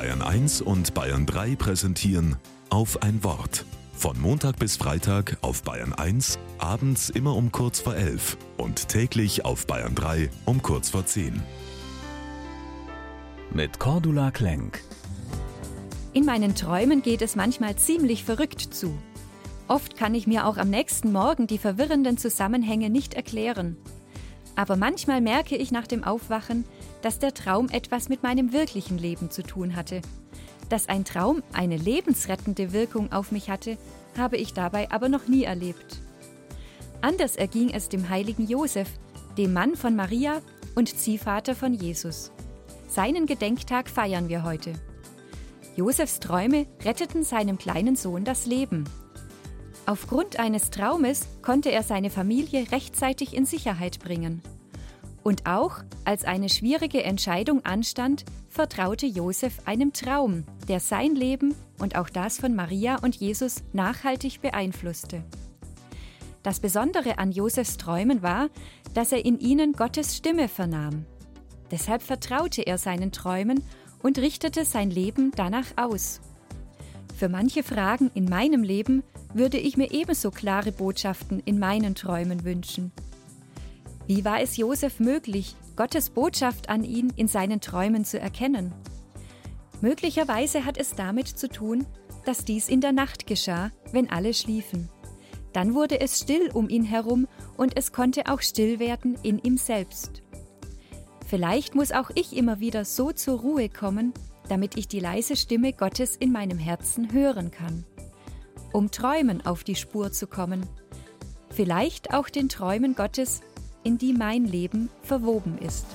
Bayern 1 und Bayern 3 präsentieren auf ein Wort. Von Montag bis Freitag auf Bayern 1, abends immer um kurz vor 11 und täglich auf Bayern 3 um kurz vor 10. Mit Cordula Klenk. In meinen Träumen geht es manchmal ziemlich verrückt zu. Oft kann ich mir auch am nächsten Morgen die verwirrenden Zusammenhänge nicht erklären. Aber manchmal merke ich nach dem Aufwachen, dass der Traum etwas mit meinem wirklichen Leben zu tun hatte. Dass ein Traum eine lebensrettende Wirkung auf mich hatte, habe ich dabei aber noch nie erlebt. Anders erging es dem heiligen Josef, dem Mann von Maria und Ziehvater von Jesus. Seinen Gedenktag feiern wir heute. Josefs Träume retteten seinem kleinen Sohn das Leben. Aufgrund eines Traumes konnte er seine Familie rechtzeitig in Sicherheit bringen. Und auch als eine schwierige Entscheidung anstand, vertraute Josef einem Traum, der sein Leben und auch das von Maria und Jesus nachhaltig beeinflusste. Das Besondere an Josefs Träumen war, dass er in ihnen Gottes Stimme vernahm. Deshalb vertraute er seinen Träumen und richtete sein Leben danach aus. Für manche Fragen in meinem Leben würde ich mir ebenso klare Botschaften in meinen Träumen wünschen. Wie war es Josef möglich, Gottes Botschaft an ihn in seinen Träumen zu erkennen? Möglicherweise hat es damit zu tun, dass dies in der Nacht geschah, wenn alle schliefen. Dann wurde es still um ihn herum und es konnte auch still werden in ihm selbst. Vielleicht muss auch ich immer wieder so zur Ruhe kommen, damit ich die leise Stimme Gottes in meinem Herzen hören kann. Um Träumen auf die Spur zu kommen. Vielleicht auch den Träumen Gottes in die mein Leben verwoben ist.